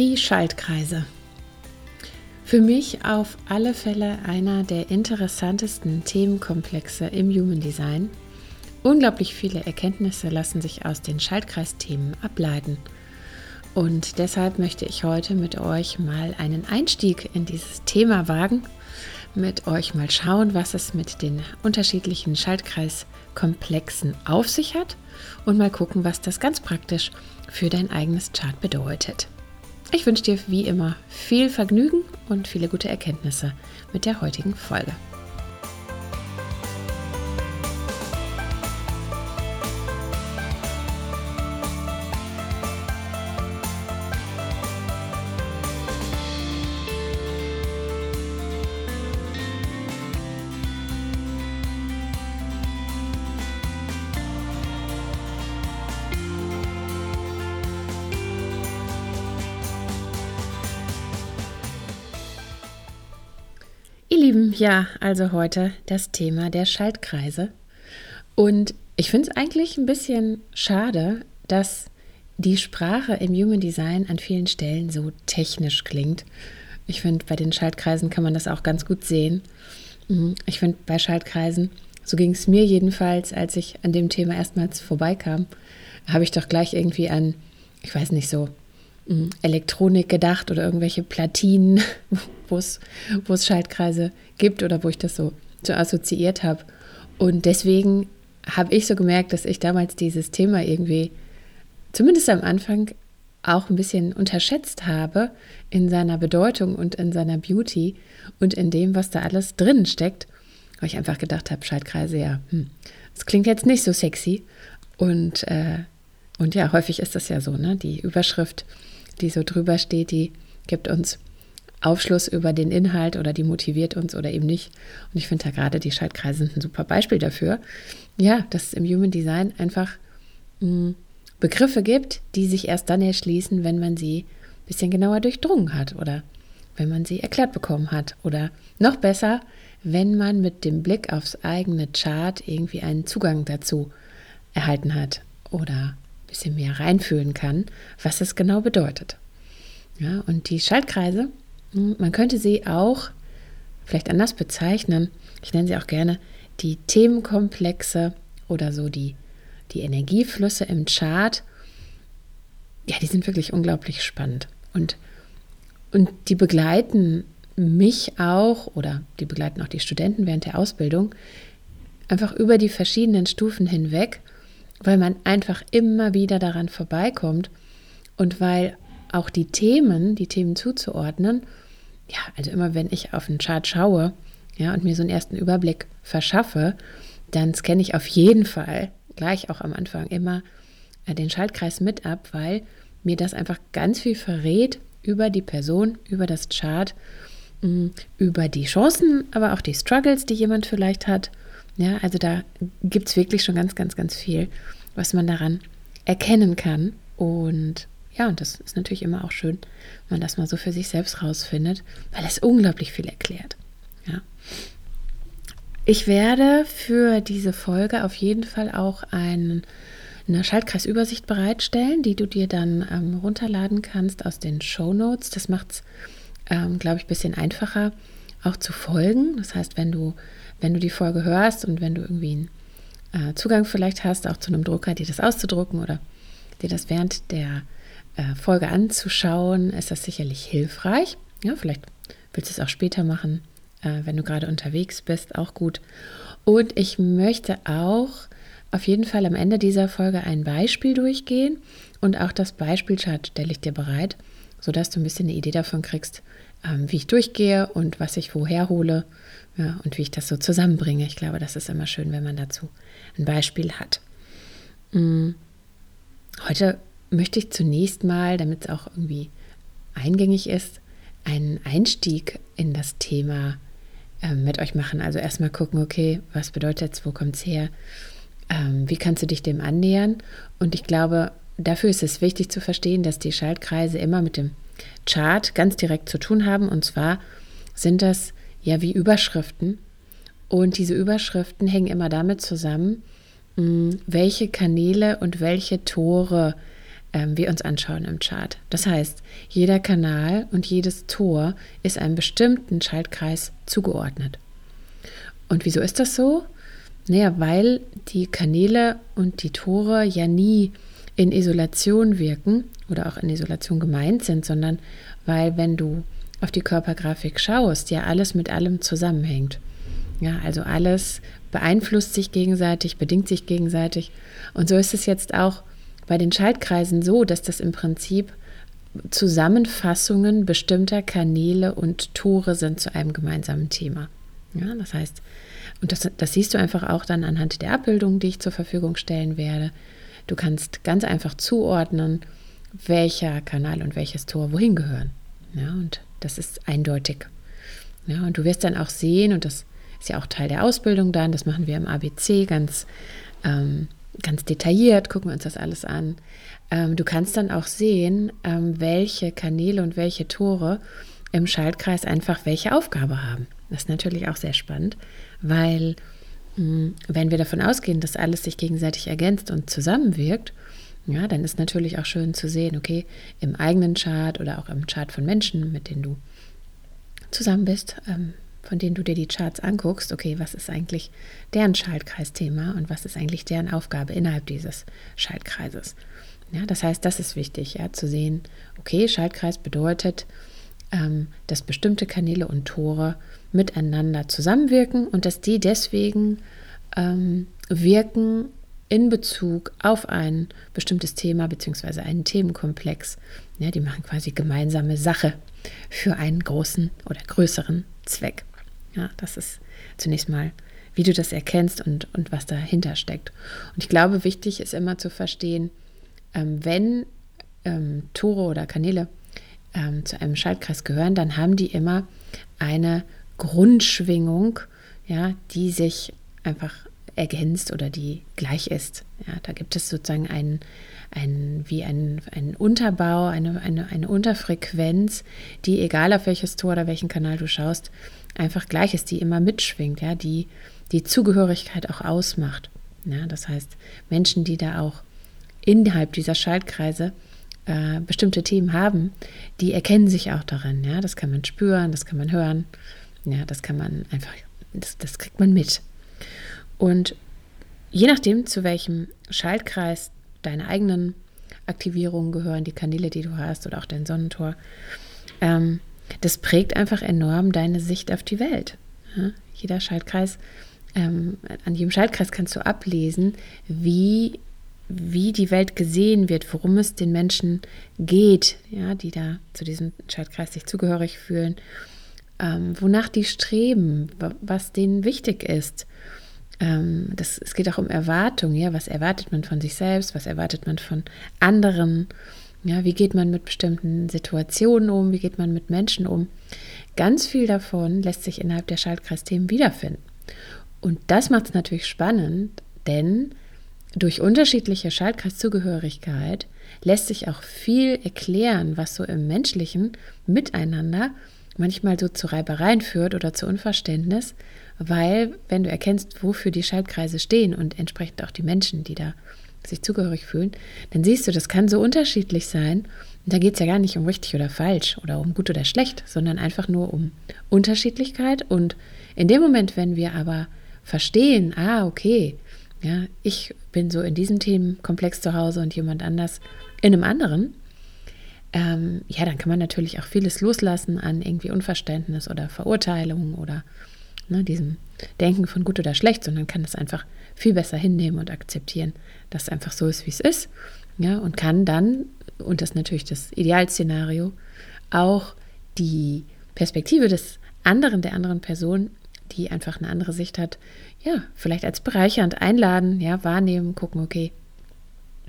Die Schaltkreise. Für mich auf alle Fälle einer der interessantesten Themenkomplexe im Human Design. Unglaublich viele Erkenntnisse lassen sich aus den Schaltkreisthemen ableiten. Und deshalb möchte ich heute mit euch mal einen Einstieg in dieses Thema wagen, mit euch mal schauen, was es mit den unterschiedlichen Schaltkreiskomplexen auf sich hat und mal gucken, was das ganz praktisch für dein eigenes Chart bedeutet. Ich wünsche dir wie immer viel Vergnügen und viele gute Erkenntnisse mit der heutigen Folge. Ja, also heute das Thema der Schaltkreise. Und ich finde es eigentlich ein bisschen schade, dass die Sprache im Human Design an vielen Stellen so technisch klingt. Ich finde, bei den Schaltkreisen kann man das auch ganz gut sehen. Mhm, ich finde, bei Schaltkreisen, so ging es mir jedenfalls, als ich an dem Thema erstmals vorbeikam, habe ich doch gleich irgendwie an, ich weiß nicht so, Elektronik gedacht oder irgendwelche Platinen, wo es Schaltkreise gibt oder wo ich das so, so assoziiert habe. Und deswegen habe ich so gemerkt, dass ich damals dieses Thema irgendwie, zumindest am Anfang, auch ein bisschen unterschätzt habe in seiner Bedeutung und in seiner Beauty und in dem, was da alles drin steckt. Weil ich einfach gedacht habe, Schaltkreise, ja, hm, das klingt jetzt nicht so sexy. Und, äh, und ja, häufig ist das ja so, ne? Die Überschrift, die so drüber steht, die gibt uns Aufschluss über den Inhalt oder die motiviert uns oder eben nicht. Und ich finde da gerade die Schaltkreise sind ein super Beispiel dafür. Ja, dass es im Human Design einfach mh, hm, Begriffe gibt, die sich erst dann erschließen, wenn man sie ein bisschen genauer durchdrungen hat oder wenn man sie erklärt bekommen hat. Oder noch besser, wenn man mit dem Blick aufs eigene Chart irgendwie einen Zugang dazu erhalten hat oder bisschen mehr reinfühlen kann, was es genau bedeutet. Ja, und die Schaltkreise, hm, man könnte sie auch vielleicht anders bezeichnen. Ich nenne sie auch gerne die Themenkomplexe oder so die, die Energieflüsse im Chart. Ja, die sind wirklich unglaublich spannend. Und, und die begleiten mich auch oder die begleiten auch die Studenten während der Ausbildung einfach über die verschiedenen Stufen hinweg, weil man einfach immer wieder daran vorbeikommt und weil auch die Themen, die Themen zuzuordnen, ja, also immer wenn ich auf den Chart schaue, ja, und mir so einen ersten Überblick verschaffe, dann scanne ich auf jeden Fall gleich auch am Anfang immer äh, den Schaltkreis mit ab, weil mir das einfach ganz viel verrät über die Person, über das Chart, mm, über die Chancen, aber auch die Struggles, die jemand vielleicht hat. Ja, also da gibt es wirklich schon ganz, ganz, ganz viel, was man daran erkennen kann. Und ja, und das ist natürlich immer auch schön, wenn man das mal so für sich selbst rausfindet, weil es unglaublich viel erklärt. Ja. Ich werde für diese Folge auf jeden Fall auch ein, eine Schaltkreisübersicht bereitstellen, die du dir dann ähm, runterladen kannst aus den Show Notes. Das macht es, ähm, glaube ich, ein bisschen einfacher auch zu folgen. Das heißt, wenn du, wenn du die Folge hörst und wenn du irgendwie einen äh, Zugang vielleicht hast, auch zu einem Drucker, dir das auszudrucken oder dir das während der äh, Folge anzuschauen, ist das sicherlich hilfreich. Ja, vielleicht willst du es auch später machen, äh, wenn du gerade unterwegs bist, auch gut. Und ich möchte auch auf jeden Fall am Ende dieser Folge ein Beispiel durchgehen und auch das Beispielchart stelle ich dir bereit, sodass du ein bisschen eine Idee davon kriegst, ähm, wie ich durchgehe und was ich woher hole ja, und wie ich das so zusammenbringe. Ich glaube, das ist immer schön, wenn man dazu ein Beispiel hat. Mm. Heute möchte ich zunächst mal, damit es auch irgendwie eingängig ist, einen Einstieg in das Thema äh, mit euch machen. Also erstmal gucken, okay, was bedeutet es, wo kommt es her, ähm, wie kannst du dich dem annähern? Und ich glaube, dafür ist es wichtig zu verstehen, dass die Schaltkreise immer mit dem Chart ganz direkt zu tun haben. Und zwar sind das ja wie Überschriften. Und diese Überschriften hängen immer damit zusammen, mh, welche Kanäle und welche Tore ähm, wir uns anschauen im Chart. Das heißt, jeder Kanal und jedes Tor ist einem bestimmten Schaltkreis zugeordnet. Und wieso ist das so? Naja, weil die Kanäle und die Tore ja nie in Isolation wirken oder auch in Isolation gemeint sind, sondern weil wenn du auf die Körpergrafik schaust, ja alles mit allem zusammenhängt. Ja, also alles beeinflusst sich gegenseitig, bedingt sich gegenseitig. Und so ist es jetzt auch bei den Schaltkreisen so, dass das im Prinzip Zusammenfassungen bestimmter Kanäle und Tore sind zu einem gemeinsamen Thema. Ja, das heißt, und das, das siehst du einfach auch dann anhand der Abbildung, die ich zur Verfügung stellen werde. Du kannst ganz einfach zuordnen, welcher Kanal und welches Tor wohin gehören. Ja, und das ist eindeutig. Ja, und du wirst dann auch sehen, und das ist ja auch Teil der Ausbildung dann, das machen wir im ABC ganz, ähm, ganz detailliert, gucken wir uns das alles an. Ähm, du kannst dann auch sehen, ähm, welche Kanäle und welche Tore im Schaltkreis einfach welche Aufgabe haben. Das ist natürlich auch sehr spannend, weil hm, wenn wir davon ausgehen, dass alles sich gegenseitig ergänzt und zusammenwirkt, ja, dann ist natürlich auch schön zu sehen, okay, im eigenen Chart oder auch im Chart von Menschen, mit denen du zusammen bist, ähm, von denen du dir die Charts anguckst, okay, was ist eigentlich deren Schaltkreisthema und was ist eigentlich deren Aufgabe innerhalb dieses Schaltkreises. Ja, das heißt, das ist wichtig, ja, zu sehen, okay, Schaltkreis bedeutet, ähm, dass bestimmte Kanäle und Tore miteinander zusammenwirken und dass die deswegen ähm, wirken in Bezug auf ein bestimmtes Thema bzw. einen Themenkomplex. Ja, die machen quasi gemeinsame Sache für einen großen oder größeren Zweck. Ja, das ist zunächst mal, wie du das erkennst und, und was dahinter steckt. Und ich glaube, wichtig ist immer zu verstehen, ähm, wenn ähm, Tore oder Kanäle ähm, zu einem Schaltkreis gehören, dann haben die immer eine Grundschwingung, ja, die sich einfach ergänzt oder die gleich ist. Ja, da gibt es sozusagen einen, einen wie einen, einen Unterbau, eine, eine, eine Unterfrequenz, die, egal auf welches Tor oder welchen Kanal du schaust, einfach gleich ist, die immer mitschwingt, ja, die die Zugehörigkeit auch ausmacht. Ja, das heißt, Menschen, die da auch innerhalb dieser Schaltkreise äh, bestimmte Themen haben, die erkennen sich auch darin. Ja, das kann man spüren, das kann man hören. Ja, das kann man einfach, das, das kriegt man mit. Und je nachdem, zu welchem Schaltkreis deine eigenen Aktivierungen gehören, die Kanäle, die du hast oder auch dein Sonnentor, ähm, das prägt einfach enorm deine Sicht auf die Welt. Ja, jeder Schaltkreis, ähm, an jedem Schaltkreis kannst du ablesen, wie, wie die Welt gesehen wird, worum es den Menschen geht, ja, die da zu diesem Schaltkreis sich zugehörig fühlen ähm, wonach die streben, was denen wichtig ist. Ähm, das, es geht auch um Erwartung, ja, was erwartet man von sich selbst, was erwartet man von anderen, ja, wie geht man mit bestimmten Situationen um, wie geht man mit Menschen um. Ganz viel davon lässt sich innerhalb der Schaltkreisthemen wiederfinden. Und das macht es natürlich spannend, denn durch unterschiedliche Schaltkreiszugehörigkeit lässt sich auch viel erklären, was so im menschlichen Miteinander manchmal so zu Reibereien führt oder zu Unverständnis, weil wenn du erkennst, wofür die Schaltkreise stehen und entsprechend auch die Menschen, die da sich zugehörig fühlen, dann siehst du, das kann so unterschiedlich sein. Und da geht es ja gar nicht um richtig oder falsch oder um gut oder schlecht, sondern einfach nur um Unterschiedlichkeit. Und in dem Moment, wenn wir aber verstehen, ah, okay, ja, ich bin so in diesem Themenkomplex zu Hause und jemand anders in einem anderen, ähm, ja, dann kann man natürlich auch vieles loslassen an irgendwie Unverständnis oder Verurteilung oder ne, diesem Denken von gut oder schlecht, sondern kann das einfach viel besser hinnehmen und akzeptieren, dass es einfach so ist, wie es ist. Ja, und kann dann, und das ist natürlich das Idealszenario, auch die Perspektive des anderen, der anderen Person, die einfach eine andere Sicht hat, ja, vielleicht als bereichernd einladen, ja, wahrnehmen, gucken, okay,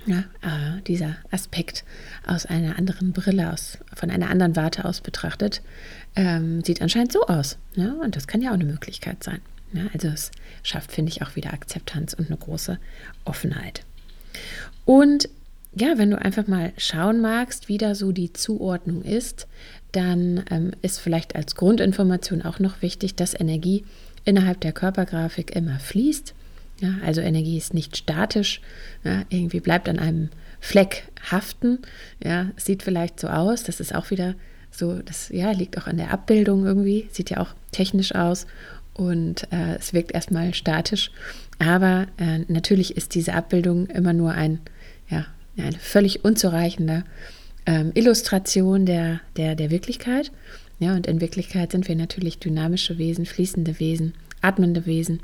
ja, äh, dieser Aspekt aus einer anderen Brille, aus, von einer anderen Warte aus betrachtet, ähm, sieht anscheinend so aus. Ja? Und das kann ja auch eine Möglichkeit sein. Ja? Also es schafft, finde ich, auch wieder Akzeptanz und eine große Offenheit. Und ja, wenn du einfach mal schauen magst, wie da so die Zuordnung ist, dann ähm, ist vielleicht als Grundinformation auch noch wichtig, dass Energie innerhalb der Körpergrafik immer fließt. Ja, also Energie ist nicht statisch, ja, irgendwie bleibt an einem Fleck haften. Ja, sieht vielleicht so aus, das ist auch wieder so, das ja, liegt auch an der Abbildung irgendwie, sieht ja auch technisch aus und äh, es wirkt erstmal statisch. Aber äh, natürlich ist diese Abbildung immer nur ein, ja, eine völlig unzureichende ähm, Illustration der, der, der Wirklichkeit. Ja, und in Wirklichkeit sind wir natürlich dynamische Wesen, fließende Wesen, atmende Wesen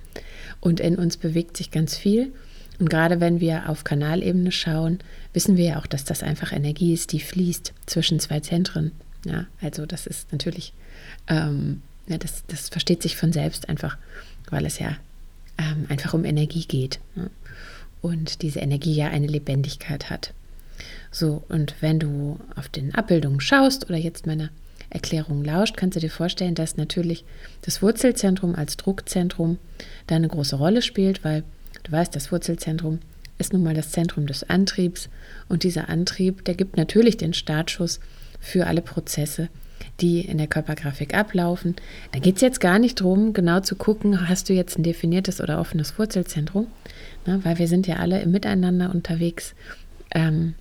und in uns bewegt sich ganz viel. Und gerade wenn wir auf Kanalebene schauen, wissen wir ja auch, dass das einfach Energie ist, die fließt zwischen zwei Zentren. Ja, also das ist natürlich, ähm, ja, das, das versteht sich von selbst einfach, weil es ja ähm, einfach um Energie geht. Ne? Und diese Energie ja eine Lebendigkeit hat. So, und wenn du auf den Abbildungen schaust oder jetzt meine Erklärung lauscht, kannst du dir vorstellen, dass natürlich das Wurzelzentrum als Druckzentrum da eine große Rolle spielt, weil du weißt, das Wurzelzentrum ist nun mal das Zentrum des Antriebs und dieser Antrieb, der gibt natürlich den Startschuss für alle Prozesse, die in der Körpergrafik ablaufen. Da geht es jetzt gar nicht darum, genau zu gucken, hast du jetzt ein definiertes oder offenes Wurzelzentrum, ne, weil wir sind ja alle im Miteinander unterwegs. Ähm,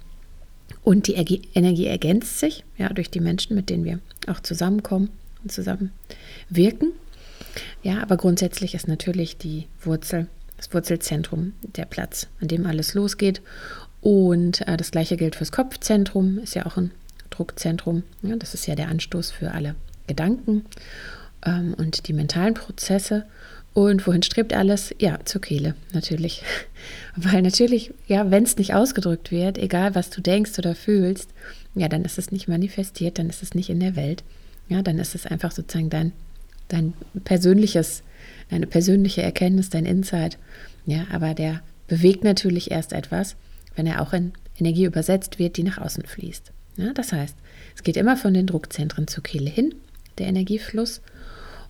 und die Energie ergänzt sich ja, durch die Menschen, mit denen wir auch zusammenkommen und zusammen wirken. Ja, aber grundsätzlich ist natürlich die Wurzel, das Wurzelzentrum der Platz, an dem alles losgeht. Und äh, das gleiche gilt fürs Kopfzentrum, ist ja auch ein Druckzentrum. Ja, das ist ja der Anstoß für alle Gedanken ähm, und die mentalen Prozesse. Und wohin strebt alles? Ja, zur Kehle, natürlich. Weil natürlich, ja, wenn es nicht ausgedrückt wird, egal was du denkst oder fühlst, ja, dann ist es nicht manifestiert, dann ist es nicht in der Welt. Ja, dann ist es einfach sozusagen dein, dein persönliches, deine persönliche Erkenntnis, dein Insight. Ja, aber der bewegt natürlich erst etwas, wenn er auch in Energie übersetzt wird, die nach außen fließt. Ja, das heißt, es geht immer von den Druckzentren zur Kehle hin, der Energiefluss.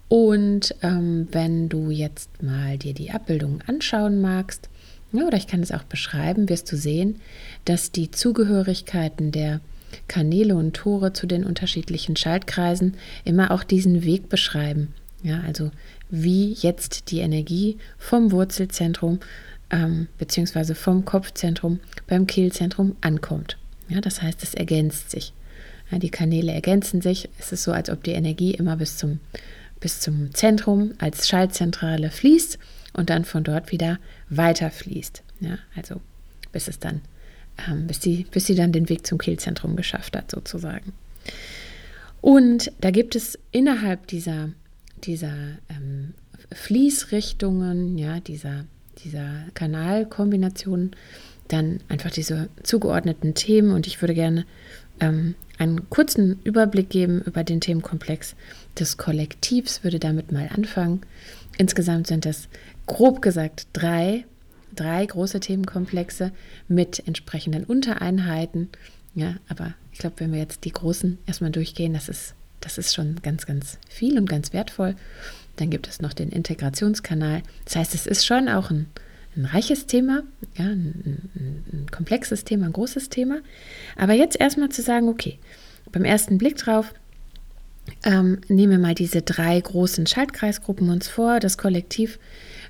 Und ähm, wenn du jetzt mal dir die Abbildung anschauen magst, ja, oder ich kann es auch beschreiben, wirst du sehen, dass die Zugehörigkeiten der Kanäle und Tore zu den unterschiedlichen Schaltkreisen immer auch diesen Weg beschreiben. Ja, also wie jetzt die Energie vom Wurzelzentrum ähm, bzw. vom Kopfzentrum beim Kehlzentrum ankommt. Ja, das heißt, es ergänzt sich. Ja, die Kanäle ergänzen sich. Es ist so, als ob die Energie immer bis zum, bis zum Zentrum als Schaltzentrale fließt und dann von dort wieder weiter fließt. Ja, also bis es dann, ähm, bis, die, bis sie dann den Weg zum Kehlzentrum geschafft hat, sozusagen. Und da gibt es innerhalb dieser, dieser ähm, Fließrichtungen, ja, dieser, dieser Kanalkombinationen, dann einfach diese zugeordneten Themen und ich würde gerne ähm, einen kurzen Überblick geben über den Themenkomplex des Kollektivs, würde damit mal anfangen. Insgesamt sind es grob gesagt drei, drei große Themenkomplexe mit entsprechenden Untereinheiten. Ja, aber ich glaube, wenn wir jetzt die großen erstmal durchgehen, das ist, das ist schon ganz, ganz viel und ganz wertvoll. Dann gibt es noch den Integrationskanal. Das heißt, es ist schon auch ein ein reiches Thema, ja, ein, ein, ein komplexes Thema, ein großes Thema. Aber jetzt erstmal zu sagen, okay, beim ersten Blick drauf, ähm, nehmen wir mal diese drei großen Schaltkreisgruppen uns vor. Das Kollektiv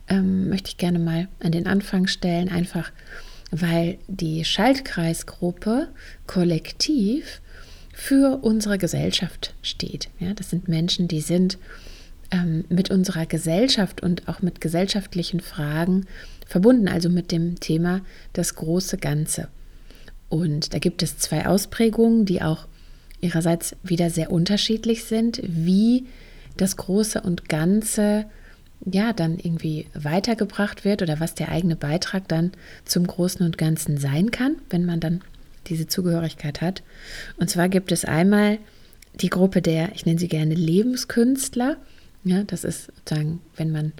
ähm, möchte ich gerne mal an den Anfang stellen, einfach weil die Schaltkreisgruppe Kollektiv für unsere Gesellschaft steht. Ja, das sind Menschen, die sind ähm, mit unserer Gesellschaft und auch mit gesellschaftlichen Fragen verbunden, also mit dem Thema das große Ganze. Und da gibt es zwei Ausprägungen, die auch ihrerseits wieder sehr unterschiedlich sind, wie das Große und Ganze ja dann irgendwie weitergebracht wird oder was der eigene Beitrag dann zum Großen und Ganzen sein kann, wenn man dann diese Zugehörigkeit hat. Und zwar gibt es einmal die Gruppe der, ich nenne sie gerne Lebenskünstler. Ja, das ist sozusagen, wenn man,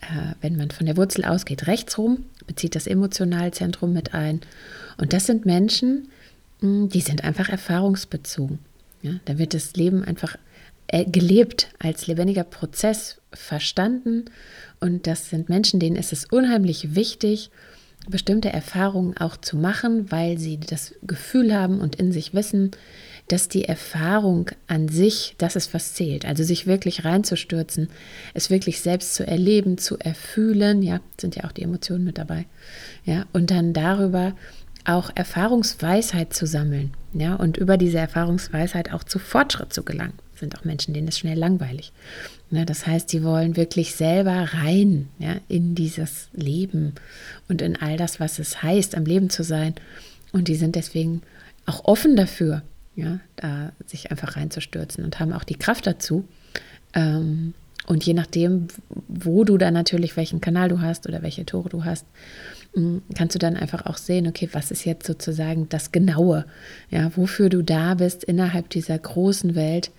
äh, wenn man von der Wurzel ausgeht, rechts rum, bezieht das Emotionalzentrum mit ein. Und das sind Menschen, hm, die sind einfach erfahrungsbezogen. Ja, da wird das Leben einfach äh, gelebt, als lebendiger Prozess verstanden. Und das sind Menschen, denen ist es unheimlich wichtig, bestimmte Erfahrungen auch zu machen, weil sie das Gefühl haben und in sich wissen, dass die Erfahrung an sich, das ist was zählt. Also sich wirklich reinzustürzen, es wirklich selbst zu erleben, zu erfühlen, ja, sind ja auch die Emotionen mit dabei. Ja, und dann darüber auch Erfahrungsweisheit zu sammeln, ja, und über diese Erfahrungsweisheit auch zu Fortschritt zu gelangen. Sind auch Menschen, denen ist schnell langweilig. Ja, das heißt, die wollen wirklich selber rein ja, in dieses Leben und in all das, was es heißt, am Leben zu sein. Und die sind deswegen auch offen dafür, ja, da sich einfach reinzustürzen und haben auch die Kraft dazu. Ähm, und je nachdem, wo du dann natürlich, welchen Kanal du hast oder welche Tore du hast, kannst du dann einfach auch sehen, okay, was ist jetzt sozusagen das Genaue, ja, wofür du da bist innerhalb dieser großen Welt,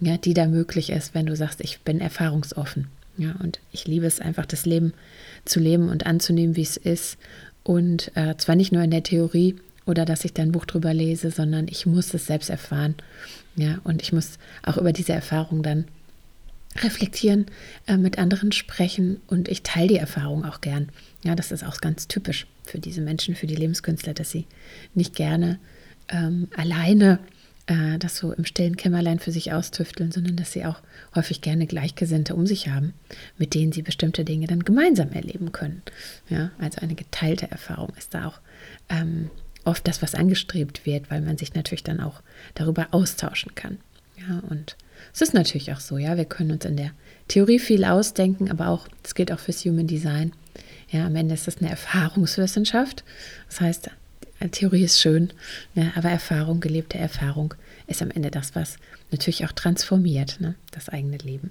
ja, die da möglich ist, wenn du sagst, ich bin erfahrungsoffen, ja, und ich liebe es einfach, das Leben zu leben und anzunehmen, wie es ist. Und äh, zwar nicht nur in der Theorie, oder dass ich da ein Buch drüber lese, sondern ich muss es selbst erfahren. Ja, und ich muss auch über diese Erfahrung dann reflektieren, äh, mit anderen sprechen. Und ich teile die Erfahrung auch gern. Ja, das ist auch ganz typisch für diese Menschen, für die Lebenskünstler, dass sie nicht gerne ähm, alleine äh, das so im stillen Kämmerlein für sich austüfteln, sondern dass sie auch häufig gerne Gleichgesinnte um sich haben, mit denen sie bestimmte Dinge dann gemeinsam erleben können. Ja, also eine geteilte Erfahrung ist da auch ähm, oft das, was angestrebt wird, weil man sich natürlich dann auch darüber austauschen kann. Ja, und es ist natürlich auch so, ja, wir können uns in der Theorie viel ausdenken, aber auch, das gilt auch fürs Human Design. Ja, am Ende ist es eine Erfahrungswissenschaft. Das heißt, Theorie ist schön, ja, aber Erfahrung, gelebte Erfahrung ist am Ende das, was natürlich auch transformiert, ne, das eigene Leben.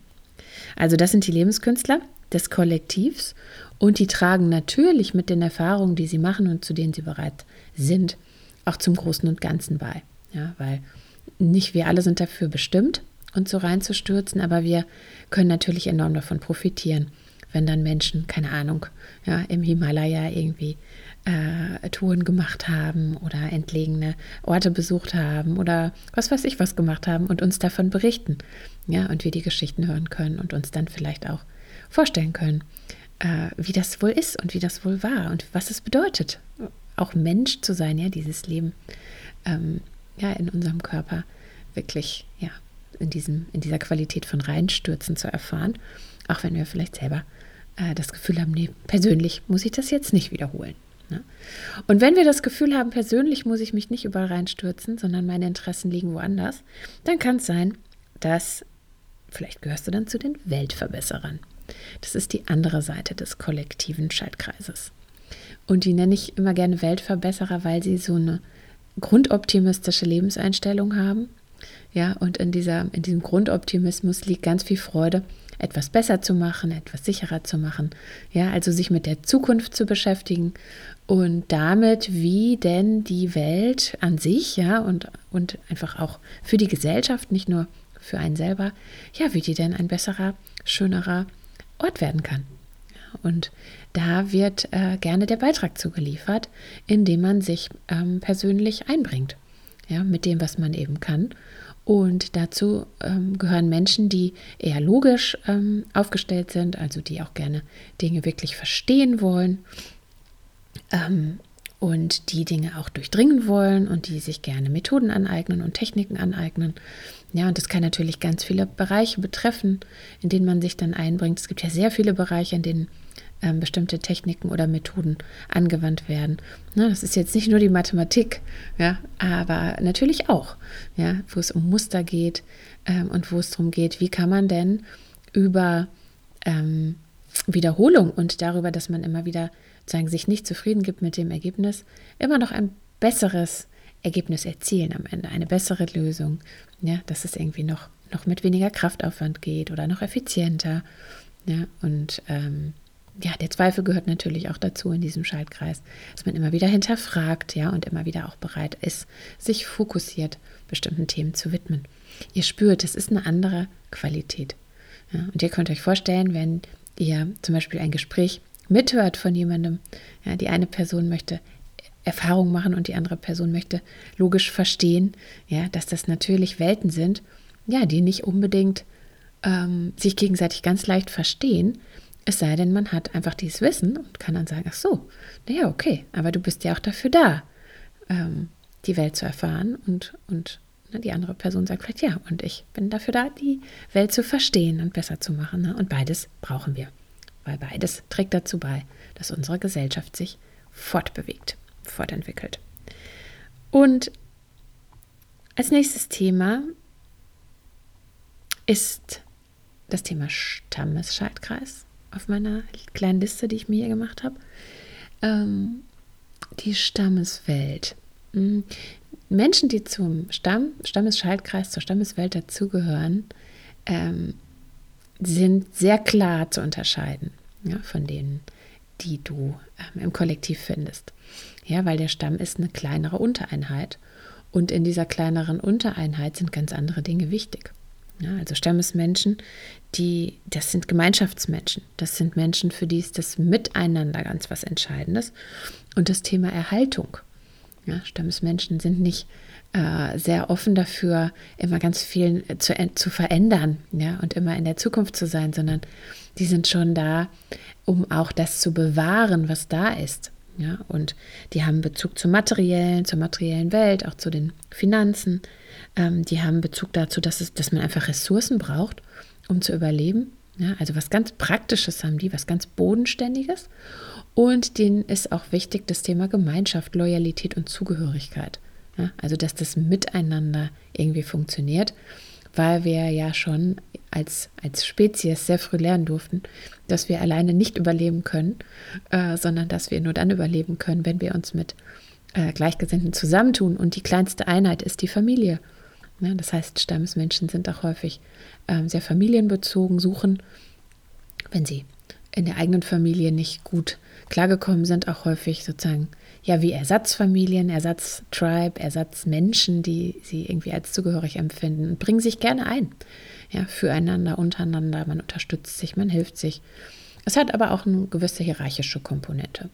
Also das sind die Lebenskünstler des Kollektivs und die tragen natürlich mit den Erfahrungen, die sie machen und zu denen sie bereit sind, auch zum Großen und Ganzen bei. Ja, weil nicht wir alle sind dafür bestimmt, uns so reinzustürzen, aber wir können natürlich enorm davon profitieren, wenn dann Menschen, keine Ahnung, ja, im Himalaya irgendwie äh, Touren gemacht haben oder entlegene Orte besucht haben oder was weiß ich was gemacht haben und uns davon berichten. Ja, und wir die Geschichten hören können und uns dann vielleicht auch vorstellen können, äh, wie das wohl ist und wie das wohl war und was es bedeutet, auch Mensch zu sein, ja, dieses Leben ähm, ja, in unserem Körper wirklich, ja, in, diesem, in dieser Qualität von Reinstürzen zu erfahren, auch wenn wir vielleicht selber äh, das Gefühl haben, nee, persönlich muss ich das jetzt nicht wiederholen. Ne? Und wenn wir das Gefühl haben, persönlich muss ich mich nicht überall reinstürzen, sondern meine Interessen liegen woanders, dann kann es sein, dass vielleicht gehörst du dann zu den Weltverbesserern. Das ist die andere Seite des kollektiven Schaltkreises. Und die nenne ich immer gerne Weltverbesserer, weil sie so eine grundoptimistische Lebenseinstellung haben. Ja, und in, dieser, in diesem Grundoptimismus liegt ganz viel Freude, etwas besser zu machen, etwas sicherer zu machen. Ja, also sich mit der Zukunft zu beschäftigen und damit, wie denn die Welt an sich, ja, und, und einfach auch für die Gesellschaft, nicht nur für einen selber, ja, wie die denn ein besserer, schönerer Ort werden kann. Und da wird äh, gerne der Beitrag zugeliefert, indem man sich ähm, persönlich einbringt, ja, mit dem, was man eben kann. Und dazu ähm, gehören Menschen, die eher logisch ähm, aufgestellt sind, also die auch gerne Dinge wirklich verstehen wollen ähm, und die Dinge auch durchdringen wollen und die sich gerne Methoden aneignen und Techniken aneignen. Ja, und das kann natürlich ganz viele Bereiche betreffen, in denen man sich dann einbringt. Es gibt ja sehr viele Bereiche, in denen ähm, bestimmte Techniken oder Methoden angewandt werden. Ne, das ist jetzt nicht nur die Mathematik, ja, aber natürlich auch, ja, wo es um Muster geht ähm, und wo es darum geht, wie kann man denn über ähm, Wiederholung und darüber, dass man immer wieder sagen, sich nicht zufrieden gibt mit dem Ergebnis, immer noch ein besseres Ergebnis erzielen am Ende, eine bessere Lösung, ja, dass es irgendwie noch, noch mit weniger Kraftaufwand geht oder noch effizienter. Ja, und ähm, ja, der Zweifel gehört natürlich auch dazu in diesem Schaltkreis, dass man immer wieder hinterfragt, ja, und immer wieder auch bereit ist, sich fokussiert bestimmten Themen zu widmen. Ihr spürt, es ist eine andere Qualität. Ja, und ihr könnt euch vorstellen, wenn ihr zum Beispiel ein Gespräch mithört von jemandem, ja, die eine Person möchte Erfahrung machen und die andere Person möchte logisch verstehen, ja, dass das natürlich Welten sind, ja, die nicht unbedingt ähm, sich gegenseitig ganz leicht verstehen, es sei denn, man hat einfach dieses Wissen und kann dann sagen, ach so, naja, okay, aber du bist ja auch dafür da, ähm, die Welt zu erfahren und, und ne, die andere Person sagt vielleicht, ja, und ich bin dafür da, die Welt zu verstehen und besser zu machen. Ne? Und beides brauchen wir, weil beides trägt dazu bei, dass unsere Gesellschaft sich fortbewegt, fortentwickelt. Und als nächstes Thema ist das Thema Stammesschaltkreis auf meiner kleinen Liste, die ich mir hier gemacht habe. Ähm, die Stammeswelt. Hm, Menschen, die zum Stamm, Stammesschaltkreis, zur Stammeswelt dazugehören, ähm, sind sehr klar zu unterscheiden ja, von denen, die du ähm, im Kollektiv findest. Ja, weil der Stamm ist eine kleinere Untereinheit und in dieser kleineren Untereinheit sind ganz andere Dinge wichtig. Ja, also Stammesmenschen, die, das sind Gemeinschaftsmenschen. Das sind Menschen, für die ist das Miteinander ganz was Entscheidendes. Und das Thema Erhaltung. Ja, Stammesmenschen sind nicht äh, sehr offen dafür, immer ganz viel zu, zu verändern ja, und immer in der Zukunft zu sein, sondern die sind schon da, um auch das zu bewahren, was da ist. Ja, und die haben Bezug zur materiellen, zur materiellen Welt, auch zu den Finanzen. Ähm, die haben Bezug dazu, dass, es, dass man einfach Ressourcen braucht, um zu überleben. Ja, also was ganz Praktisches haben die, was ganz Bodenständiges. Und denen ist auch wichtig das Thema Gemeinschaft, Loyalität und Zugehörigkeit. Ja, also dass das Miteinander irgendwie funktioniert, weil wir ja schon als, als Spezies sehr früh lernen durften, dass wir alleine nicht überleben können, äh, sondern dass wir nur dann überleben können, wenn wir uns mit äh, Gleichgesinnten zusammentun. Und die kleinste Einheit ist die Familie. Ja, das heißt, Stammesmenschen sind auch häufig äh, sehr familienbezogen, suchen, wenn sie in der eigenen Familie nicht gut klargekommen sind, auch häufig sozusagen ja wie Ersatzfamilien, Ersatztribe, Ersatzmenschen, die sie irgendwie als zugehörig empfinden bringen sich gerne ein. Ja, füreinander, untereinander, man unterstützt sich, man hilft sich. Es hat aber auch eine gewisse hierarchische Komponente.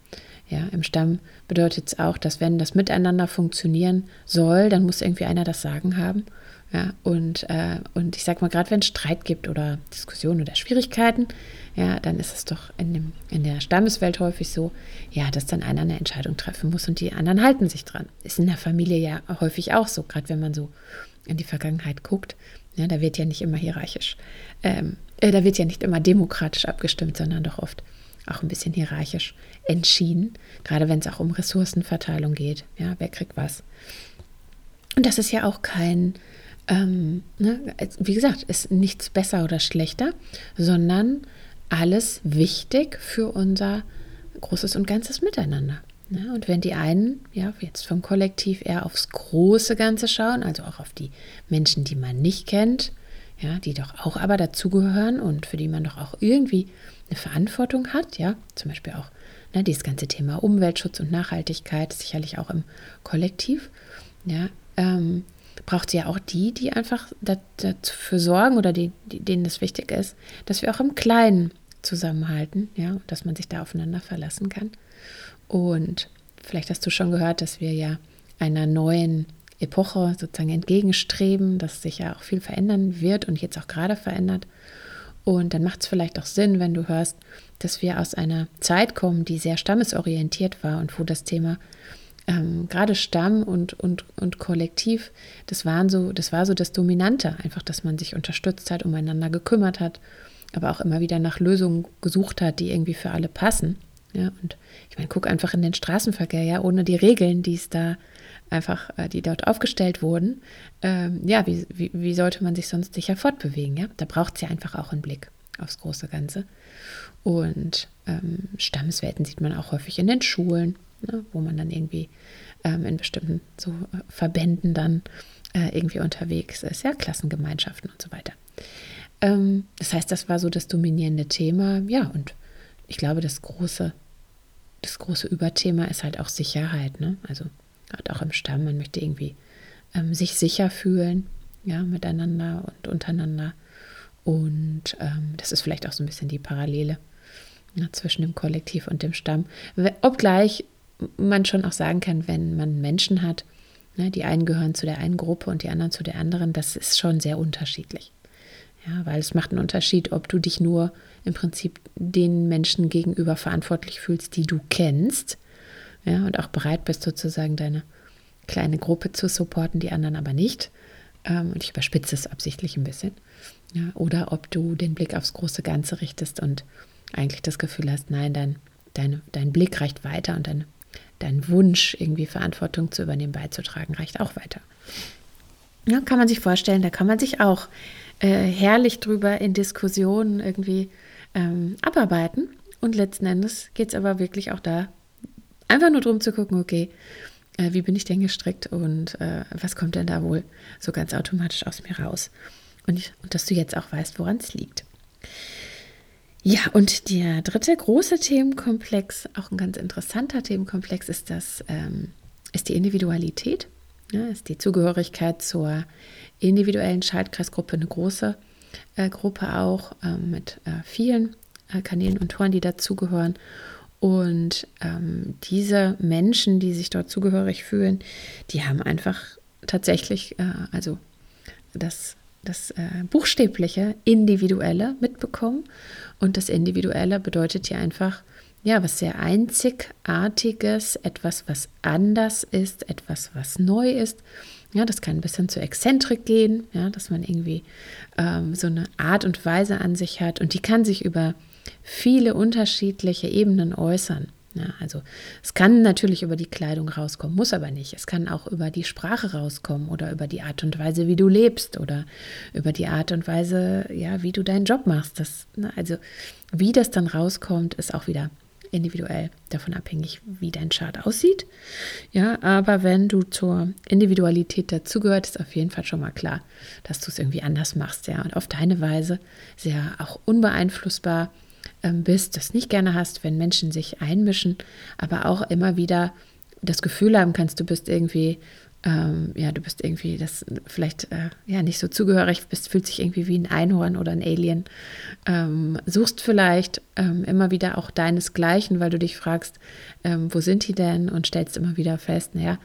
Ja, Im Stamm bedeutet es auch, dass wenn das Miteinander funktionieren soll, dann muss irgendwie einer das Sagen haben. Ja, und, äh, und ich sage mal, gerade wenn es Streit gibt oder Diskussionen oder Schwierigkeiten, ja, dann ist es doch in, dem, in der Stammeswelt häufig so, ja, dass dann einer eine Entscheidung treffen muss und die anderen halten sich dran. Ist in der Familie ja häufig auch so, gerade wenn man so in die Vergangenheit guckt. Ja, da wird ja nicht immer hierarchisch, ähm, äh, da wird ja nicht immer demokratisch abgestimmt, sondern doch oft auch ein bisschen hierarchisch entschieden, gerade wenn es auch um Ressourcenverteilung geht. Ja, wer kriegt was? Und das ist ja auch kein, ähm, ne, wie gesagt, ist nichts besser oder schlechter, sondern alles wichtig für unser großes und ganzes Miteinander. Ja, und wenn die einen, ja, jetzt vom Kollektiv eher aufs große Ganze schauen, also auch auf die Menschen, die man nicht kennt, ja, die doch auch aber dazugehören und für die man doch auch irgendwie eine Verantwortung hat, ja, zum Beispiel auch ne, dieses ganze Thema Umweltschutz und Nachhaltigkeit, sicherlich auch im Kollektiv, ja, ähm, braucht es ja auch die, die einfach dafür sorgen oder die, denen es wichtig ist, dass wir auch im Kleinen zusammenhalten, ja, dass man sich da aufeinander verlassen kann. Und vielleicht hast du schon gehört, dass wir ja einer neuen Epoche sozusagen entgegenstreben, dass sich ja auch viel verändern wird und jetzt auch gerade verändert. Und dann macht es vielleicht auch Sinn, wenn du hörst, dass wir aus einer Zeit kommen, die sehr stammesorientiert war und wo das Thema ähm, gerade Stamm und, und, und Kollektiv, das waren so, das war so das Dominante, einfach, dass man sich unterstützt hat, umeinander gekümmert hat, aber auch immer wieder nach Lösungen gesucht hat, die irgendwie für alle passen. Ja, und ich meine, guck einfach in den Straßenverkehr, ja, ohne die Regeln, die es da einfach, äh, die dort aufgestellt wurden, ähm, ja, wie, wie, wie, sollte man sich sonst sicher fortbewegen? Ja? Da braucht es ja einfach auch einen Blick aufs große Ganze. Und ähm, Stammeswelten sieht man auch häufig in den Schulen, ne, wo man dann irgendwie ähm, in bestimmten so äh, Verbänden dann äh, irgendwie unterwegs ist, ja, Klassengemeinschaften und so weiter. Ähm, das heißt, das war so das dominierende Thema, ja, und ich glaube, das große, das große Überthema ist halt auch Sicherheit. Ne? Also gerade auch im Stamm, man möchte irgendwie ähm, sich sicher fühlen, ja, miteinander und untereinander. Und ähm, das ist vielleicht auch so ein bisschen die Parallele ja, zwischen dem Kollektiv und dem Stamm. Obgleich man schon auch sagen kann, wenn man Menschen hat, ne, die einen gehören zu der einen Gruppe und die anderen zu der anderen, das ist schon sehr unterschiedlich. Ja, weil es macht einen Unterschied, ob du dich nur im Prinzip den Menschen gegenüber verantwortlich fühlst, die du kennst, ja, und auch bereit bist, sozusagen deine kleine Gruppe zu supporten, die anderen aber nicht. Ähm, und ich überspitze es absichtlich ein bisschen. Ja, oder ob du den Blick aufs große Ganze richtest und eigentlich das Gefühl hast, nein, dein, dein, dein Blick reicht weiter und dein, dein Wunsch, irgendwie Verantwortung zu übernehmen, beizutragen, reicht auch weiter. Ja, kann man sich vorstellen, da kann man sich auch äh, herrlich drüber in Diskussionen irgendwie ähm, abarbeiten. Und letzten Endes geht es aber wirklich auch da einfach nur darum zu gucken, okay, äh, wie bin ich denn gestrickt und äh, was kommt denn da wohl so ganz automatisch aus mir raus? Und, ich, und dass du jetzt auch weißt, woran es liegt. Ja, und der dritte große Themenkomplex, auch ein ganz interessanter Themenkomplex, ist das, ähm, ist die Individualität. Ja, ist die Zugehörigkeit zur individuellen Schaltkreisgruppe eine große äh, Gruppe auch äh, mit äh, vielen äh, Kanälen und Toren, die dazugehören. Und ähm, diese Menschen, die sich dort zugehörig fühlen, die haben einfach tatsächlich, äh, also das, das äh, buchstäbliche, individuelle mitbekommen. Und das Individuelle bedeutet ja einfach, ja, was sehr Einzigartiges, etwas, was anders ist, etwas, was neu ist. Ja, das kann ein bisschen zu Exzentrik gehen, ja, dass man irgendwie ähm, so eine Art und Weise an sich hat und die kann sich über viele unterschiedliche Ebenen äußern. Ja, also es kann natürlich über die Kleidung rauskommen, muss aber nicht. Es kann auch über die Sprache rauskommen oder über die Art und Weise, wie du lebst oder über die Art und Weise, ja, wie du deinen Job machst. Das, ne, also wie das dann rauskommt, ist auch wieder individuell davon abhängig, wie dein Chart aussieht. Ja, aber wenn du zur Individualität dazugehört, ist auf jeden Fall schon mal klar, dass du es irgendwie anders machst, ja, und auf deine Weise sehr auch unbeeinflussbar bist, das nicht gerne hast, wenn Menschen sich einmischen, aber auch immer wieder das Gefühl haben kannst, du bist irgendwie ähm, ja, du bist irgendwie das vielleicht äh, ja nicht so zugehörig bist, fühlt sich irgendwie wie ein Einhorn oder ein Alien, ähm, suchst vielleicht ähm, immer wieder auch deinesgleichen, weil du dich fragst, ähm, wo sind die denn und stellst immer wieder fest, naja,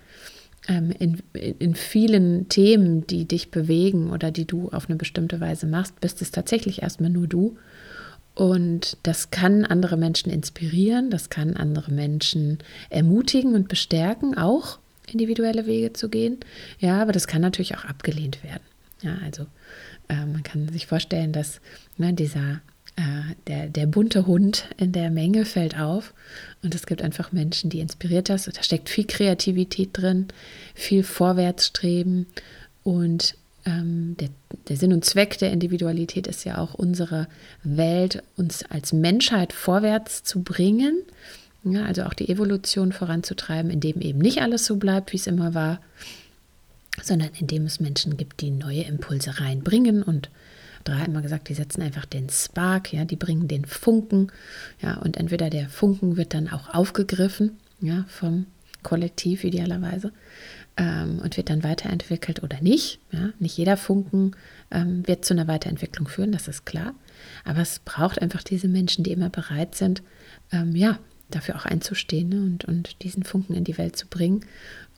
ähm, in, in vielen Themen, die dich bewegen oder die du auf eine bestimmte Weise machst, bist es tatsächlich erstmal nur du. Und das kann andere Menschen inspirieren, das kann andere Menschen ermutigen und bestärken, auch individuelle Wege zu gehen. Ja, aber das kann natürlich auch abgelehnt werden. Ja, also äh, man kann sich vorstellen, dass ne, dieser äh, der, der bunte Hund in der Menge fällt auf und es gibt einfach Menschen, die inspiriert das. Da steckt viel Kreativität drin, viel Vorwärtsstreben und ähm, der, der Sinn und Zweck der Individualität ist ja auch unsere Welt, uns als Menschheit vorwärts zu bringen ja, also auch die Evolution voranzutreiben, indem eben nicht alles so bleibt, wie es immer war, sondern indem es Menschen gibt, die neue Impulse reinbringen. Und hat immer gesagt, die setzen einfach den Spark, ja, die bringen den Funken, ja, und entweder der Funken wird dann auch aufgegriffen, ja, vom Kollektiv idealerweise ähm, und wird dann weiterentwickelt oder nicht. Ja. Nicht jeder Funken ähm, wird zu einer Weiterentwicklung führen, das ist klar. Aber es braucht einfach diese Menschen, die immer bereit sind, ähm, ja, dafür auch einzustehen ne, und, und diesen Funken in die Welt zu bringen.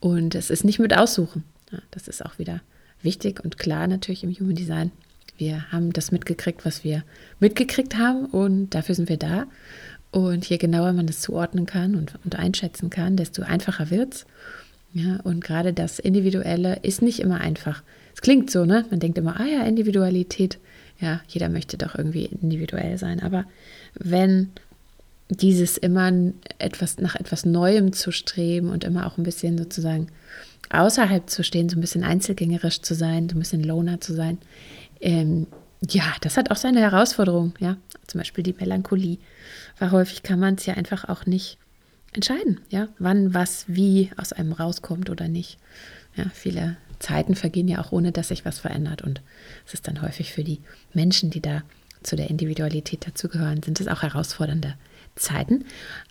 Und es ist nicht mit Aussuchen. Ja, das ist auch wieder wichtig und klar natürlich im Human Design. Wir haben das mitgekriegt, was wir mitgekriegt haben und dafür sind wir da. Und je genauer man das zuordnen kann und, und einschätzen kann, desto einfacher wird es. Ja, und gerade das Individuelle ist nicht immer einfach. Es klingt so, ne? Man denkt immer, ah ja, Individualität. Ja, jeder möchte doch irgendwie individuell sein. Aber wenn dieses immer etwas nach etwas Neuem zu streben und immer auch ein bisschen sozusagen außerhalb zu stehen, so ein bisschen einzelgängerisch zu sein, so ein bisschen Loner zu sein. Ähm, ja, das hat auch seine Herausforderung, ja. Zum Beispiel die Melancholie. Weil häufig kann man es ja einfach auch nicht entscheiden, ja, wann, was, wie aus einem rauskommt oder nicht. Ja, viele Zeiten vergehen ja auch ohne, dass sich was verändert. Und es ist dann häufig für die Menschen, die da zu der Individualität dazugehören, sind es auch herausfordernde Zeiten.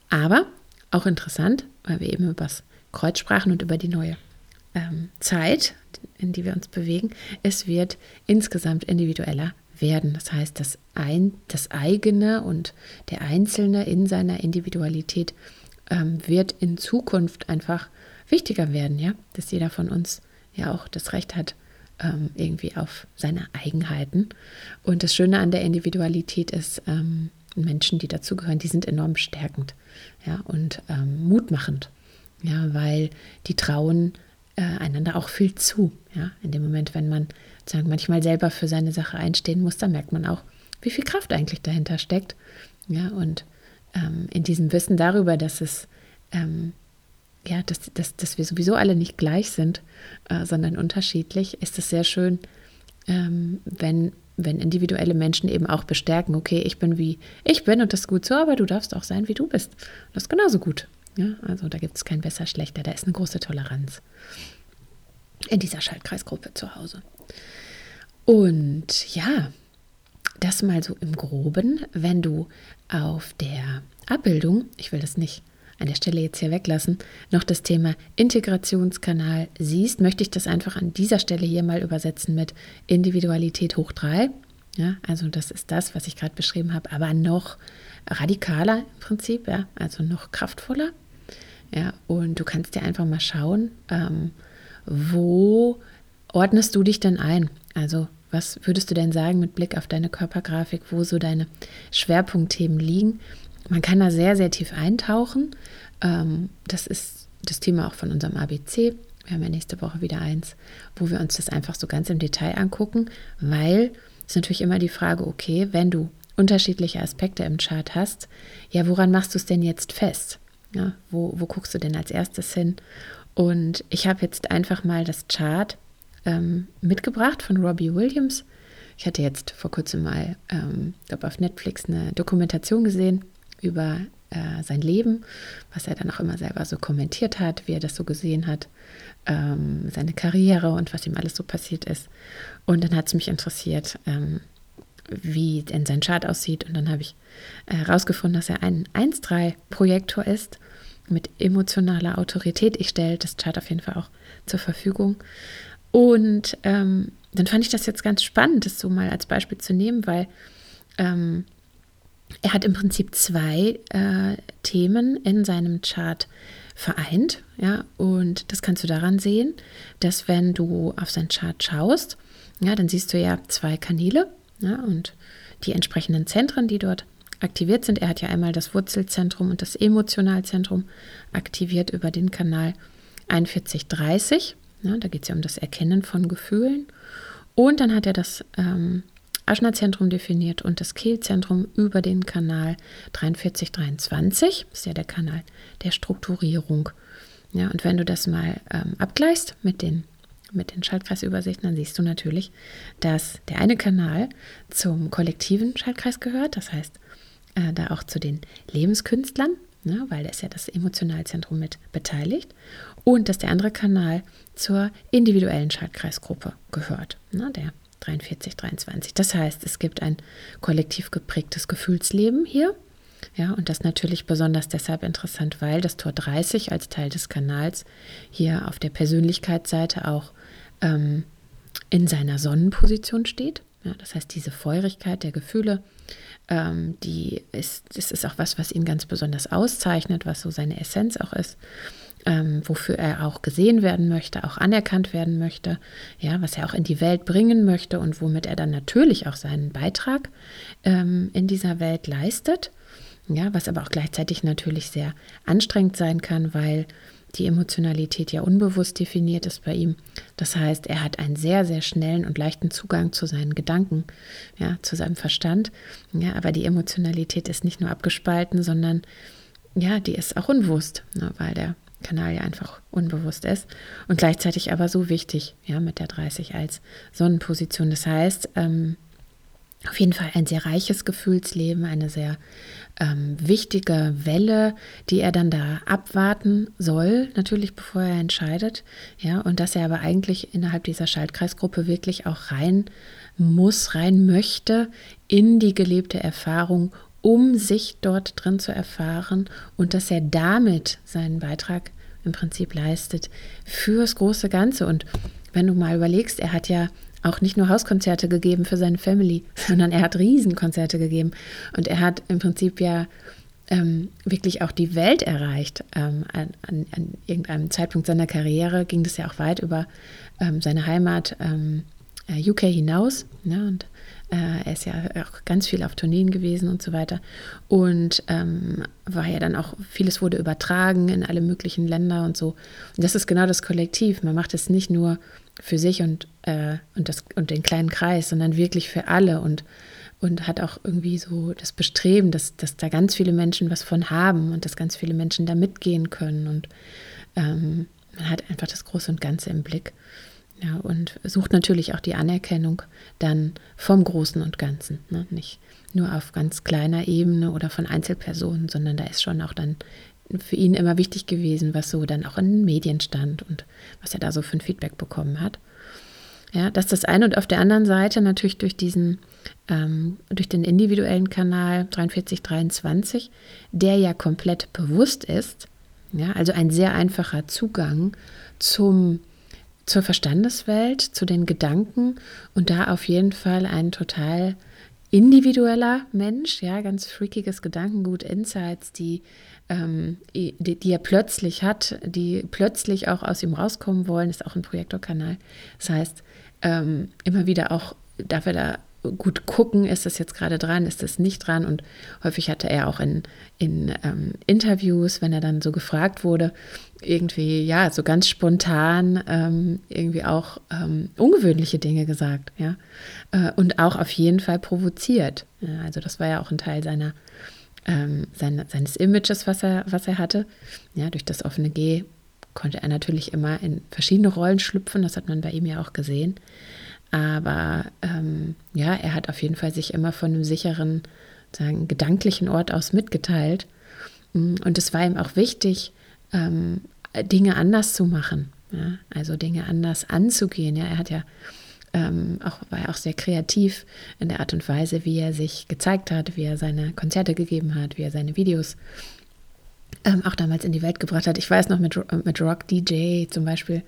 Aber auch interessant, weil wir eben über das Kreuz sprachen und über die neue ähm, Zeit, in die wir uns bewegen. Es wird insgesamt individueller werden. Das heißt, das, ein, das eigene und der Einzelne in seiner Individualität ähm, wird in Zukunft einfach wichtiger werden, ja, dass jeder von uns ja auch das Recht hat, ähm, irgendwie auf seine Eigenheiten. Und das Schöne an der Individualität ist, ähm, Menschen, die dazugehören, die sind enorm stärkend ja, und ähm, mutmachend, ja, weil die trauen äh, einander auch viel zu. Ja. In dem Moment, wenn man sagen, manchmal selber für seine Sache einstehen muss, dann merkt man auch, wie viel Kraft eigentlich dahinter steckt. Ja, und ähm, in diesem Wissen darüber, dass es ähm, ja, dass, dass, dass wir sowieso alle nicht gleich sind, äh, sondern unterschiedlich, ist es sehr schön, ähm, wenn, wenn individuelle Menschen eben auch bestärken, okay, ich bin wie ich bin und das ist gut so, aber du darfst auch sein, wie du bist. Das ist genauso gut. Ja, also da gibt es kein besser, schlechter, da ist eine große Toleranz in dieser Schaltkreisgruppe zu Hause. Und ja, das mal so im groben, wenn du auf der Abbildung, ich will das nicht an der Stelle jetzt hier weglassen, noch das Thema Integrationskanal siehst, möchte ich das einfach an dieser Stelle hier mal übersetzen mit Individualität hoch 3. Ja, also das ist das, was ich gerade beschrieben habe, aber noch radikaler im Prinzip, ja, also noch kraftvoller. Ja, und du kannst dir einfach mal schauen, ähm, wo ordnest du dich denn ein? Also was würdest du denn sagen mit Blick auf deine Körpergrafik, wo so deine Schwerpunktthemen liegen? Man kann da sehr, sehr tief eintauchen. Ähm, das ist das Thema auch von unserem ABC. Wir haben ja nächste Woche wieder eins, wo wir uns das einfach so ganz im Detail angucken, weil es natürlich immer die Frage, okay, wenn du unterschiedliche Aspekte im Chart hast, ja, woran machst du es denn jetzt fest? Ja, wo, wo guckst du denn als erstes hin? Und ich habe jetzt einfach mal das Chart ähm, mitgebracht von Robbie Williams. Ich hatte jetzt vor kurzem mal, ähm, glaube auf Netflix eine Dokumentation gesehen über äh, sein Leben, was er dann auch immer selber so kommentiert hat, wie er das so gesehen hat, ähm, seine Karriere und was ihm alles so passiert ist. Und dann hat es mich interessiert, ähm, wie denn sein Chart aussieht. Und dann habe ich herausgefunden, äh, dass er ein 1-3-Projektor ist mit emotionaler Autorität. Ich stelle das Chart auf jeden Fall auch zur Verfügung. Und ähm, dann fand ich das jetzt ganz spannend, das so mal als Beispiel zu nehmen, weil ähm, er hat im Prinzip zwei äh, Themen in seinem Chart vereint. Ja, und das kannst du daran sehen, dass wenn du auf sein Chart schaust, ja, dann siehst du ja zwei Kanäle ja, und die entsprechenden Zentren, die dort aktiviert sind. Er hat ja einmal das Wurzelzentrum und das Emotionalzentrum aktiviert über den Kanal 4130. Ja, da geht es ja um das Erkennen von Gefühlen. Und dann hat er das ähm, Aschnerzentrum definiert und das Kehlzentrum über den Kanal 4323. Das ist ja der Kanal der Strukturierung. Ja, und wenn du das mal ähm, abgleichst mit den, mit den Schaltkreisübersichten, dann siehst du natürlich, dass der eine Kanal zum kollektiven Schaltkreis gehört, das heißt äh, da auch zu den Lebenskünstlern, ne, weil da ist ja das Emotionalzentrum mit beteiligt, und dass der andere Kanal zur individuellen Schaltkreisgruppe gehört, ne, der 43, 23. Das heißt, es gibt ein kollektiv geprägtes Gefühlsleben hier. Ja, und das natürlich besonders deshalb interessant, weil das Tor 30 als Teil des Kanals hier auf der Persönlichkeitsseite auch ähm, in seiner Sonnenposition steht. Ja, das heißt, diese Feurigkeit der Gefühle, ähm, die ist, das ist auch was, was ihn ganz besonders auszeichnet, was so seine Essenz auch ist ähm, wofür er auch gesehen werden möchte, auch anerkannt werden möchte, ja, was er auch in die Welt bringen möchte und womit er dann natürlich auch seinen Beitrag ähm, in dieser Welt leistet. Ja, was aber auch gleichzeitig natürlich sehr anstrengend sein kann, weil die Emotionalität ja unbewusst definiert ist bei ihm. Das heißt, er hat einen sehr, sehr schnellen und leichten Zugang zu seinen Gedanken, ja, zu seinem Verstand. Ja, aber die Emotionalität ist nicht nur abgespalten, sondern ja, die ist auch unbewusst, ne, weil der Kanal ja einfach unbewusst ist und gleichzeitig aber so wichtig, ja, mit der 30 als Sonnenposition. Das heißt, ähm, auf jeden Fall ein sehr reiches Gefühlsleben, eine sehr ähm, wichtige Welle, die er dann da abwarten soll, natürlich bevor er entscheidet, ja, und dass er aber eigentlich innerhalb dieser Schaltkreisgruppe wirklich auch rein muss, rein möchte in die gelebte Erfahrung, um sich dort drin zu erfahren und dass er damit seinen Beitrag im Prinzip leistet fürs große Ganze. Und wenn du mal überlegst, er hat ja auch nicht nur Hauskonzerte gegeben für seine Family, sondern er hat Riesenkonzerte gegeben. Und er hat im Prinzip ja ähm, wirklich auch die Welt erreicht. Ähm, an, an, an, irgendeinem Zeitpunkt seiner Karriere ging das ja auch weit über ähm, seine Heimat ähm, äh, UK hinaus. Ne? Und äh, er ist ja auch ganz viel auf Tourneen gewesen und so weiter. Und ähm, war ja dann auch, vieles wurde übertragen in alle möglichen Länder und so. Und das ist genau das Kollektiv. Man macht es nicht nur für sich und, äh, und, das, und den kleinen Kreis, sondern wirklich für alle und und hat auch irgendwie so das Bestreben, dass, dass da ganz viele Menschen was von haben und dass ganz viele Menschen da mitgehen können. Und ähm, man hat einfach das Große und Ganze im Blick. Ja, und sucht natürlich auch die Anerkennung dann vom Großen und Ganzen. Ne? Nicht nur auf ganz kleiner Ebene oder von Einzelpersonen, sondern da ist schon auch dann für ihn immer wichtig gewesen, was so dann auch in den Medien stand und was er da so für ein Feedback bekommen hat. Ja, das ist das eine und auf der anderen Seite natürlich durch diesen, ähm, durch den individuellen Kanal 4323, der ja komplett bewusst ist, ja, also ein sehr einfacher Zugang zum, zur Verstandeswelt, zu den Gedanken und da auf jeden Fall ein total individueller Mensch, ja, ganz freakiges Gedankengut, Insights, die, ähm, die, die, er plötzlich hat, die plötzlich auch aus ihm rauskommen wollen, ist auch ein Projektorkanal. Das heißt, ähm, immer wieder auch darf er da gut gucken, ist das jetzt gerade dran, ist das nicht dran. Und häufig hatte er auch in, in ähm, Interviews, wenn er dann so gefragt wurde, irgendwie, ja, so ganz spontan ähm, irgendwie auch ähm, ungewöhnliche Dinge gesagt, ja. Äh, und auch auf jeden Fall provoziert. Ja, also das war ja auch ein Teil seiner, ähm, seine, seines Images, was er, was er hatte. Ja, durch das offene G konnte er natürlich immer in verschiedene Rollen schlüpfen, das hat man bei ihm ja auch gesehen. Aber ähm, ja, er hat auf jeden Fall sich immer von einem sicheren, sagen, gedanklichen Ort aus mitgeteilt. Mm, und es war ihm auch wichtig, ähm, Dinge anders zu machen. Ja? Also Dinge anders anzugehen. Ja? Er hat ja ähm, auch, war ja auch sehr kreativ in der Art und Weise, wie er sich gezeigt hat, wie er seine Konzerte gegeben hat, wie er seine Videos ähm, auch damals in die Welt gebracht hat. Ich weiß noch mit, mit Rock DJ zum Beispiel,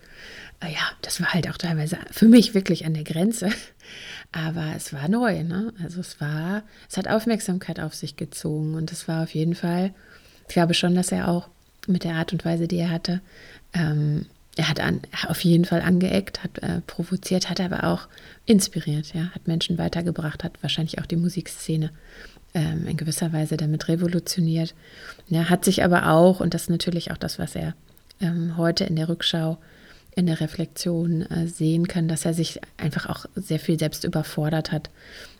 äh, ja, das war halt auch teilweise für mich wirklich an der Grenze. Aber es war neu, ne? Also es war, es hat Aufmerksamkeit auf sich gezogen und es war auf jeden Fall, ich glaube schon, dass er auch mit der Art und Weise, die er hatte, ähm, er hat an, auf jeden Fall angeeckt, hat äh, provoziert, hat aber auch inspiriert, ja, hat Menschen weitergebracht, hat wahrscheinlich auch die Musikszene ähm, in gewisser Weise damit revolutioniert. Ja, hat sich aber auch, und das ist natürlich auch das, was er ähm, heute in der Rückschau, in der Reflexion äh, sehen kann, dass er sich einfach auch sehr viel selbst überfordert hat.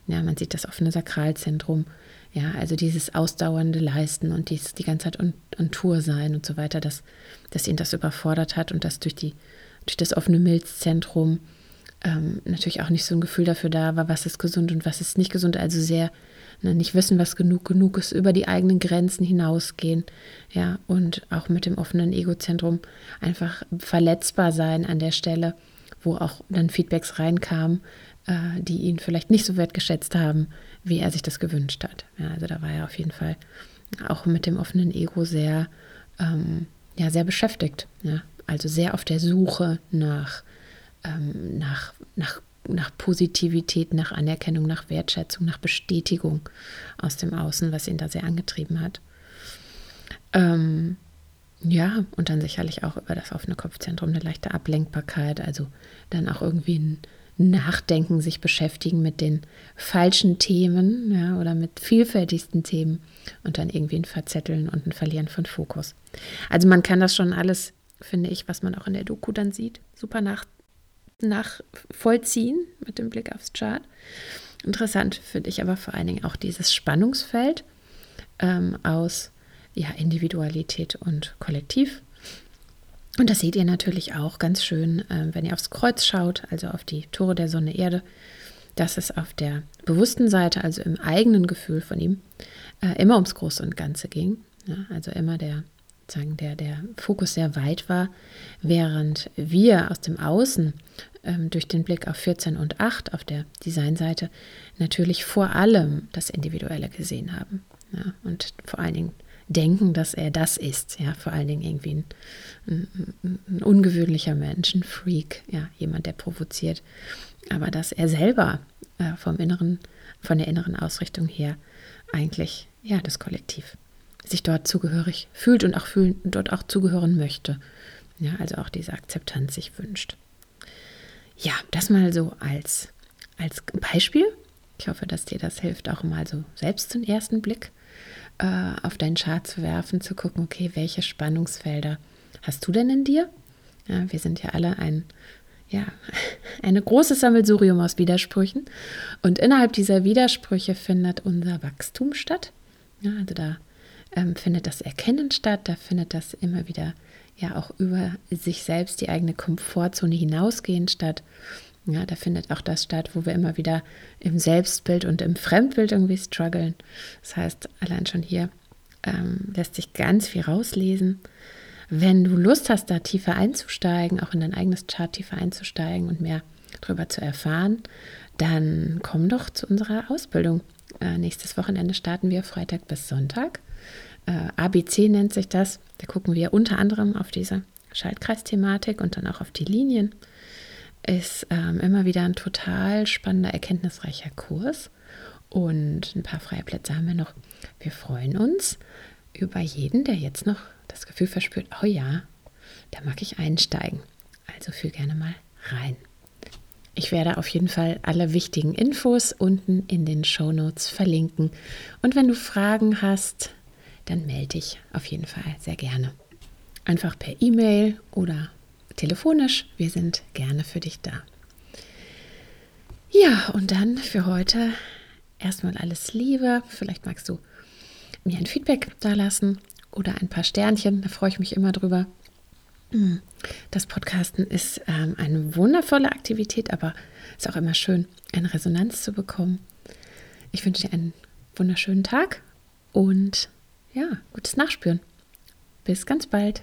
Ja, man sieht das offene Sakralzentrum. Ja, also dieses ausdauernde Leisten und dies, die ganze Zeit on, on Tour sein und so weiter, dass, dass ihn das überfordert hat und dass durch, die, durch das offene Milzzentrum ähm, natürlich auch nicht so ein Gefühl dafür da war, was ist gesund und was ist nicht gesund. Also sehr ne, nicht wissen, was genug genug ist, über die eigenen Grenzen hinausgehen, ja, und auch mit dem offenen Egozentrum einfach verletzbar sein an der Stelle, wo auch dann Feedbacks reinkamen, äh, die ihn vielleicht nicht so wertgeschätzt haben, wie er sich das gewünscht hat. Ja, also da war er auf jeden Fall auch mit dem offenen Ego sehr, ähm, ja, sehr beschäftigt, ja, also sehr auf der Suche nach, ähm, nach, nach nach Positivität, nach Anerkennung, nach Wertschätzung, nach Bestätigung aus dem Außen, was ihn da sehr angetrieben hat. Ähm, ja, und dann sicherlich auch über das offene Kopfzentrum eine leichte Ablenkbarkeit, also dann auch irgendwie ein Nachdenken, sich beschäftigen mit den falschen Themen ja, oder mit vielfältigsten Themen und dann irgendwie ein Verzetteln und ein Verlieren von Fokus. Also man kann das schon alles, finde ich, was man auch in der Doku dann sieht, super nach, nachvollziehen mit dem Blick aufs Chart. Interessant finde ich aber vor allen Dingen auch dieses Spannungsfeld ähm, aus ja, Individualität und Kollektiv. Und das seht ihr natürlich auch ganz schön, äh, wenn ihr aufs Kreuz schaut, also auf die Tore der Sonne Erde, dass es auf der bewussten Seite, also im eigenen Gefühl von ihm, äh, immer ums Große und Ganze ging. Also immer der sagen, der, der Fokus sehr weit war, während wir aus dem Außen ähm, durch den Blick auf 14 und 8 auf der Designseite natürlich vor allem das Individuelle gesehen haben. Und vor allen Dingen denken, dass er das ist. Ja, vor allen Dingen irgendwie ein, ein, ein ungewöhnlicher Mensch, ein Freak, ja, jemand, der provoziert. Aber dass er selber äh, vom inneren, von der inneren Ausrichtung her eigentlich ja das Kollektiv sich dort zugehörig fühlt und auch fühlen, dort auch zugehören möchte. Ja, also auch diese Akzeptanz sich wünscht. Ja, das mal so als, als Beispiel. Ich hoffe, dass dir das hilft, auch mal so selbst den ersten Blick äh, auf deinen Chart zu werfen, zu gucken, okay, welche Spannungsfelder hast du denn in dir? Ja, wir sind ja alle ein, ja, eine große Sammelsurium aus Widersprüchen. Und innerhalb dieser Widersprüche findet unser Wachstum statt. Ja, also da ähm, findet das Erkennen statt, da findet das immer wieder ja auch über sich selbst, die eigene Komfortzone hinausgehen statt. Ja, da findet auch das statt, wo wir immer wieder im Selbstbild und im Fremdbild irgendwie strugglen. Das heißt, allein schon hier ähm, lässt sich ganz viel rauslesen. Wenn du Lust hast, da tiefer einzusteigen, auch in dein eigenes Chart tiefer einzusteigen und mehr darüber zu erfahren, dann komm doch zu unserer Ausbildung. Äh, nächstes Wochenende starten wir Freitag bis Sonntag äh, ABC nennt sich das. Da gucken wir unter anderem auf diese Schaltkreisthematik und dann auch auf die Linien. Ist ähm, immer wieder ein total spannender, erkenntnisreicher Kurs. Und ein paar freie Plätze haben wir noch. Wir freuen uns über jeden, der jetzt noch das Gefühl verspürt, oh ja, da mag ich einsteigen. Also fühl gerne mal rein. Ich werde auf jeden Fall alle wichtigen Infos unten in den Show Notes verlinken. Und wenn du Fragen hast, dann melde dich auf jeden Fall sehr gerne. Einfach per E-Mail oder telefonisch. Wir sind gerne für dich da. Ja, und dann für heute erstmal alles Liebe. Vielleicht magst du mir ein Feedback da lassen oder ein paar Sternchen. Da freue ich mich immer drüber. Hm, das Podcasten ist ähm, eine wundervolle Aktivität, aber es ist auch immer schön, eine Resonanz zu bekommen. Ich wünsche dir einen wunderschönen Tag und ja, gutes Nachspüren. Bis ganz bald.